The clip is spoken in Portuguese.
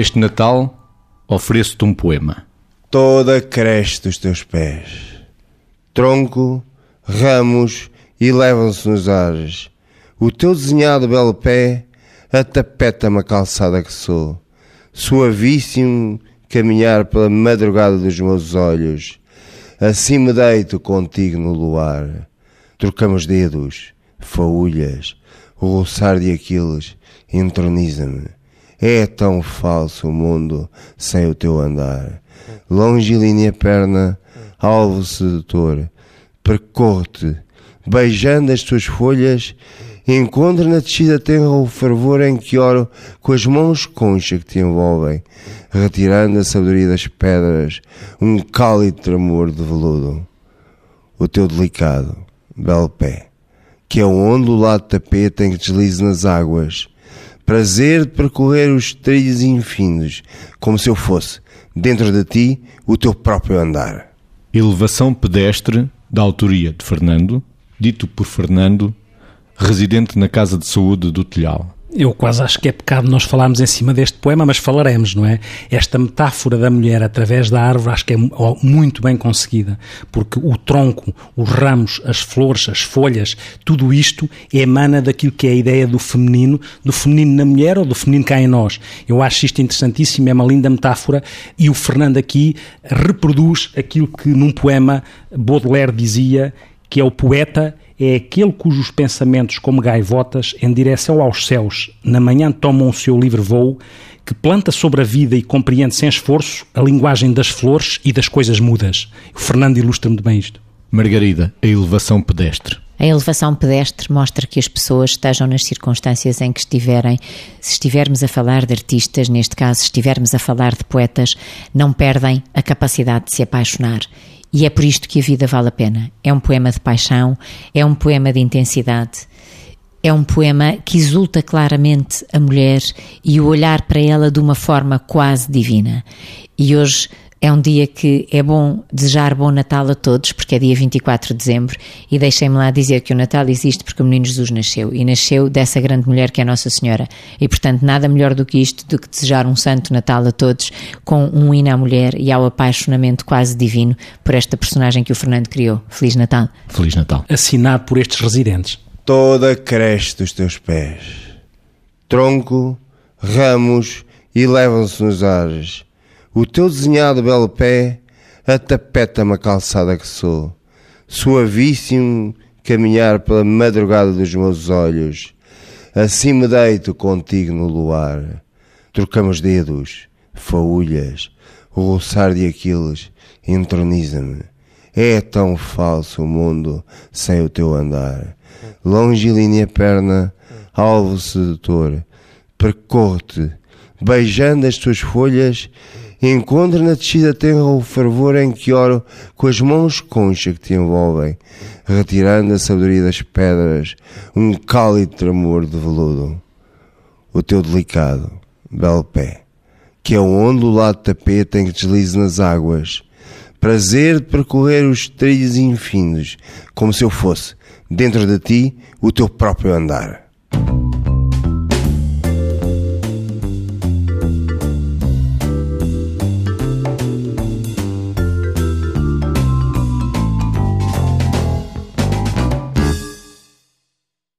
Este Natal ofereço-te um poema. Toda cresce dos teus pés, tronco, ramos e levam-se nos ares. O teu desenhado belo pé atapeta-me a calçada que sou, suavíssimo caminhar pela madrugada dos meus olhos. Assim me deito contigo no luar. Trocamos dedos, faúlhas, o roçar de Aquiles entroniza-me. É tão falso o mundo sem o teu andar. Longilínea perna, alvo sedutor, percorre-te, beijando as tuas folhas, encontro na descida tenra o fervor em que oro com as mãos concha que te envolvem, retirando a sabedoria das pedras, um cálido tremor de veludo. O teu delicado, belo pé, que é onde o lado tapete em que deslize nas águas, prazer de percorrer os trilhos infindos, como se eu fosse, dentro de ti, o teu próprio andar. Elevação pedestre da autoria de Fernando, dito por Fernando, residente na Casa de Saúde do Telhal. Eu quase acho que é pecado nós falarmos em cima deste poema, mas falaremos, não é? Esta metáfora da mulher através da árvore acho que é muito bem conseguida, porque o tronco, os ramos, as flores, as folhas, tudo isto emana daquilo que é a ideia do feminino, do feminino na mulher ou do feminino cá em nós. Eu acho isto interessantíssimo, é uma linda metáfora e o Fernando aqui reproduz aquilo que num poema Baudelaire dizia, que é o poeta é aquele cujos pensamentos, como gaivotas, em direção aos céus, na manhã tomam o seu livre voo, que planta sobre a vida e compreende sem esforço a linguagem das flores e das coisas mudas. O Fernando ilustra-me bem isto. Margarida, a elevação pedestre. A elevação pedestre mostra que as pessoas estejam nas circunstâncias em que estiverem. Se estivermos a falar de artistas, neste caso, estivermos a falar de poetas, não perdem a capacidade de se apaixonar. E é por isto que a vida vale a pena. É um poema de paixão, é um poema de intensidade, é um poema que exulta claramente a mulher e o olhar para ela de uma forma quase divina. E hoje é um dia que é bom desejar bom Natal a todos, porque é dia 24 de dezembro, e deixem-me lá dizer que o Natal existe porque o menino Jesus nasceu, e nasceu dessa grande mulher que é Nossa Senhora. E, portanto, nada melhor do que isto, do que desejar um santo Natal a todos, com um hino à mulher e ao apaixonamento quase divino por esta personagem que o Fernando criou. Feliz Natal. Feliz Natal. Assinado por estes residentes. Toda cresce dos teus pés, tronco, ramos e levam-se nos ares o teu desenhado belo pé atapeta-me a calçada que sou, suavíssimo caminhar pela madrugada dos meus olhos. Assim me deito contigo no luar. Trocamos dedos, faúlhas, o roçar de Aquiles entroniza-me. É tão falso o mundo sem o teu andar. Longilínea perna, alvo sedutor, percorre-te, beijando as tuas folhas encontra na descida tenra o fervor em que oro com as mãos concha que te envolvem, retirando a sabedoria das pedras, um cálido tremor de veludo. O teu delicado, belo pé, que é o lado tapete em que deslize nas águas, prazer de percorrer os trilhos infindos, como se eu fosse, dentro de ti, o teu próprio andar.